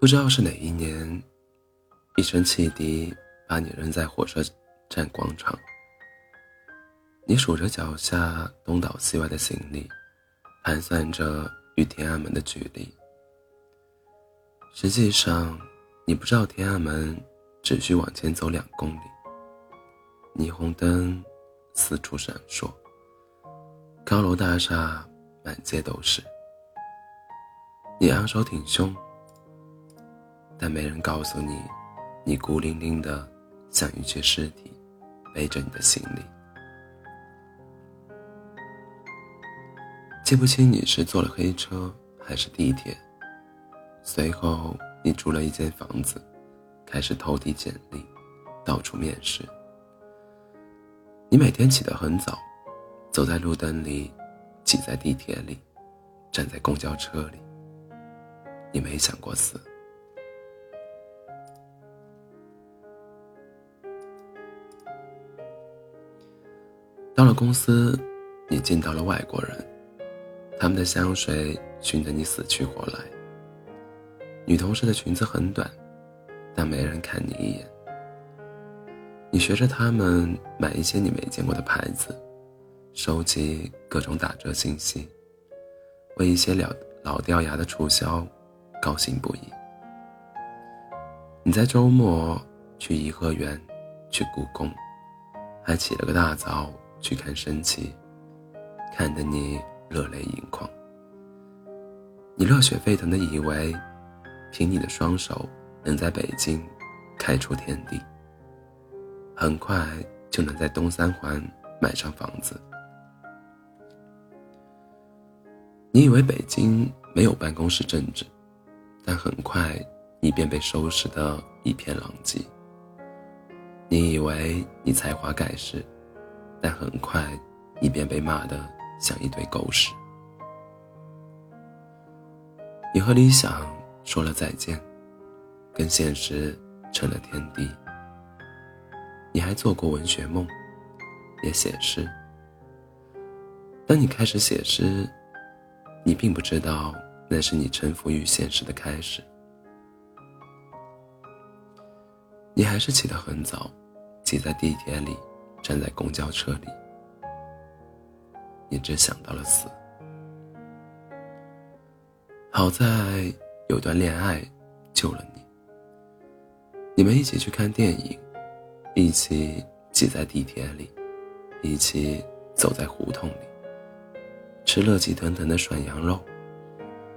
不知道是哪一年，一声汽笛把你扔在火车站广场。你数着脚下东倒西歪的行李，盘算着与天安门的距离。实际上，你不知道天安门只需往前走两公里。霓虹灯四处闪烁，高楼大厦满街都是。你昂首挺胸。但没人告诉你，你孤零零的像一具尸体，背着你的行李。记不清你是坐了黑车还是地铁。随后，你租了一间房子，开始投递简历，到处面试。你每天起得很早，走在路灯里，挤在地铁里，站在公交车里。你没想过死。到了公司，你见到了外国人，他们的香水熏得你死去活来。女同事的裙子很短，但没人看你一眼。你学着他们买一些你没见过的牌子，收集各种打折信息，为一些老老掉牙的促销高兴不已。你在周末去颐和园，去故宫，还起了个大早。去看升旗，看得你热泪盈眶。你热血沸腾的以为，凭你的双手能在北京开出天地，很快就能在东三环买上房子。你以为北京没有办公室政治，但很快你便被收拾得一片狼藉。你以为你才华盖世。但很快，你便被骂得像一堆狗屎。你和理想说了再见，跟现实成了天地。你还做过文学梦，也写诗。当你开始写诗，你并不知道那是你臣服于现实的开始。你还是起得很早，挤在地铁里。站在公交车里，你只想到了死。好在有段恋爱救了你。你们一起去看电影，一起挤在地铁里，一起走在胡同里，吃热气腾腾的涮羊肉，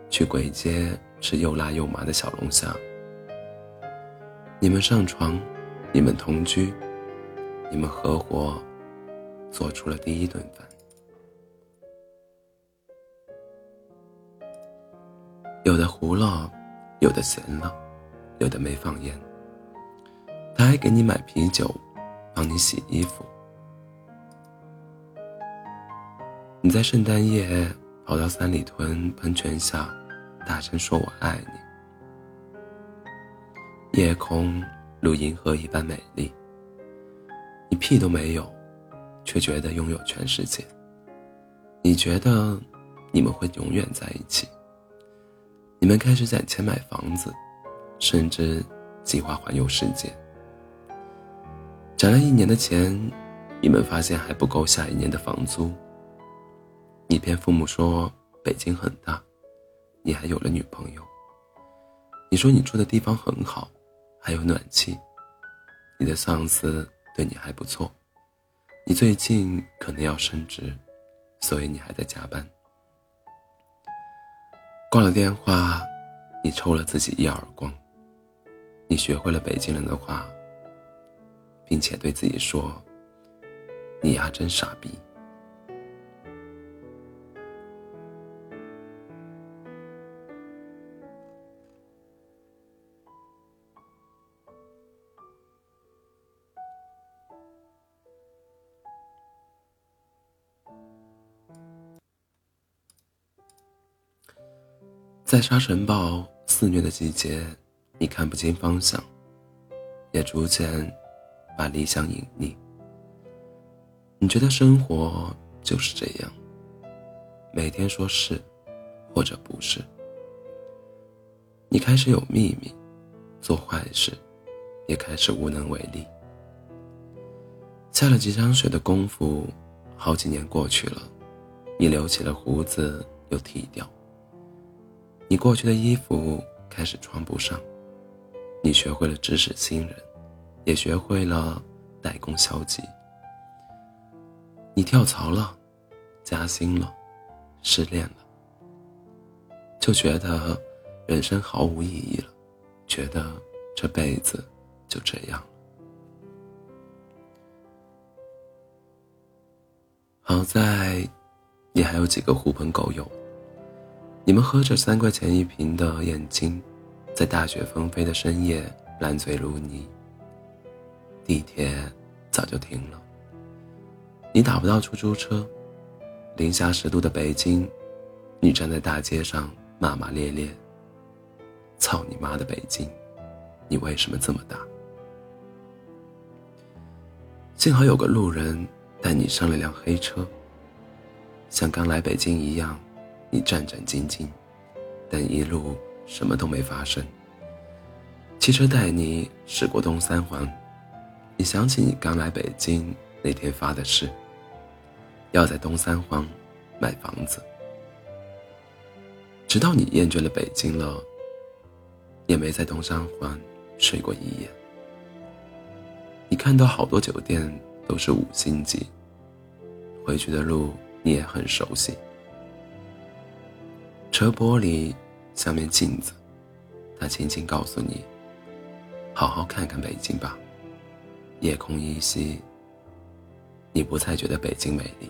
去鬼街吃又辣又麻的小龙虾。你们上床，你们同居。你们合伙做出了第一顿饭，有的糊了，有的咸了，有的没放盐。他还给你买啤酒，帮你洗衣服。你在圣诞夜跑到三里屯喷泉下，大声说我爱你。夜空如银河一般美丽。你屁都没有，却觉得拥有全世界。你觉得你们会永远在一起？你们开始攒钱买房子，甚至计划环游世界。攒了一年的钱，你们发现还不够下一年的房租。你骗父母说北京很大，你还有了女朋友。你说你住的地方很好，还有暖气。你的上司。对你还不错，你最近可能要升职，所以你还在加班。挂了电话，你抽了自己一耳光。你学会了北京人的话，并且对自己说：“你丫真傻逼。”在沙尘暴肆虐的季节，你看不清方向，也逐渐把理想隐匿。你觉得生活就是这样，每天说是或者不是。你开始有秘密，做坏事，也开始无能为力。下了几场雪的功夫，好几年过去了，你留起了胡子又剃掉，你过去的衣服开始穿不上，你学会了指使新人，也学会了代工消极。你跳槽了，加薪了，失恋了，就觉得人生毫无意义了，觉得这辈子就这样了。好在，你还有几个狐朋狗友，你们喝着三块钱一瓶的燕京，在大雪纷飞的深夜烂醉如泥。地铁早就停了。你打不到出租车，零下十度的北京，你站在大街上骂骂咧咧。操你妈的北京，你为什么这么大？幸好有个路人带你上了辆黑车。像刚来北京一样，你战战兢兢，但一路什么都没发生。汽车带你驶过东三环，你想起你刚来北京那天发的誓。要在东三环买房子，直到你厌倦了北京了，也没在东三环睡过一夜。你看到好多酒店都是五星级，回去的路你也很熟悉。车玻璃像面镜子，它轻轻告诉你：好好看看北京吧。夜空依稀，你不再觉得北京美丽。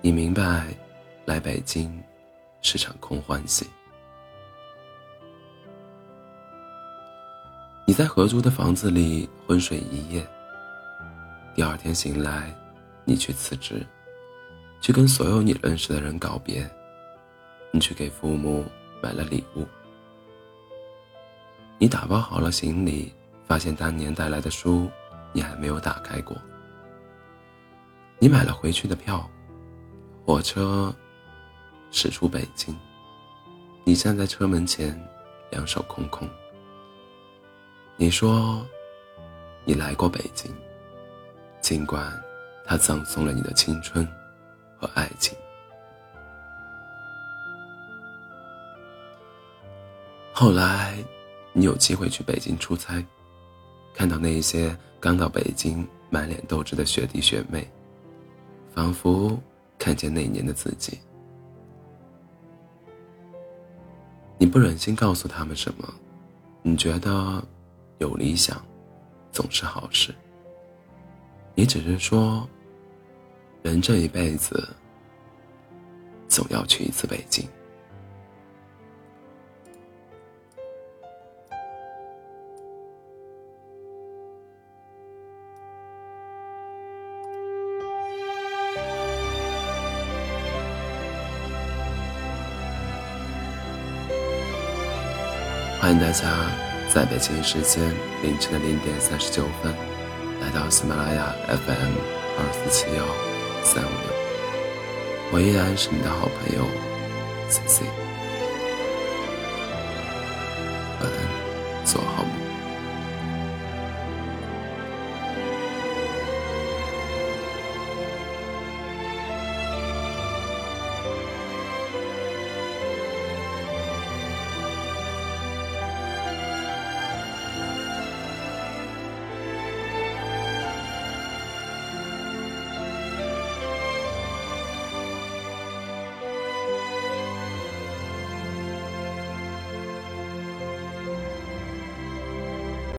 你明白，来北京是场空欢喜。你在合租的房子里昏睡一夜，第二天醒来，你去辞职，去跟所有你认识的人告别，你去给父母买了礼物，你打包好了行李，发现当年带来的书你还没有打开过，你买了回去的票。火车驶出北京，你站在车门前，两手空空。你说，你来过北京，尽管它葬送了你的青春和爱情。后来，你有机会去北京出差，看到那些刚到北京满脸斗志的学弟学妹，仿佛。看见那年的自己，你不忍心告诉他们什么，你觉得有理想总是好事。你只是说，人这一辈子总要去一次北京。欢迎大家在北京时间凌晨的零点三十九分，来到喜马拉雅 FM 二四七幺三五六，我依然是你的好朋友 C C。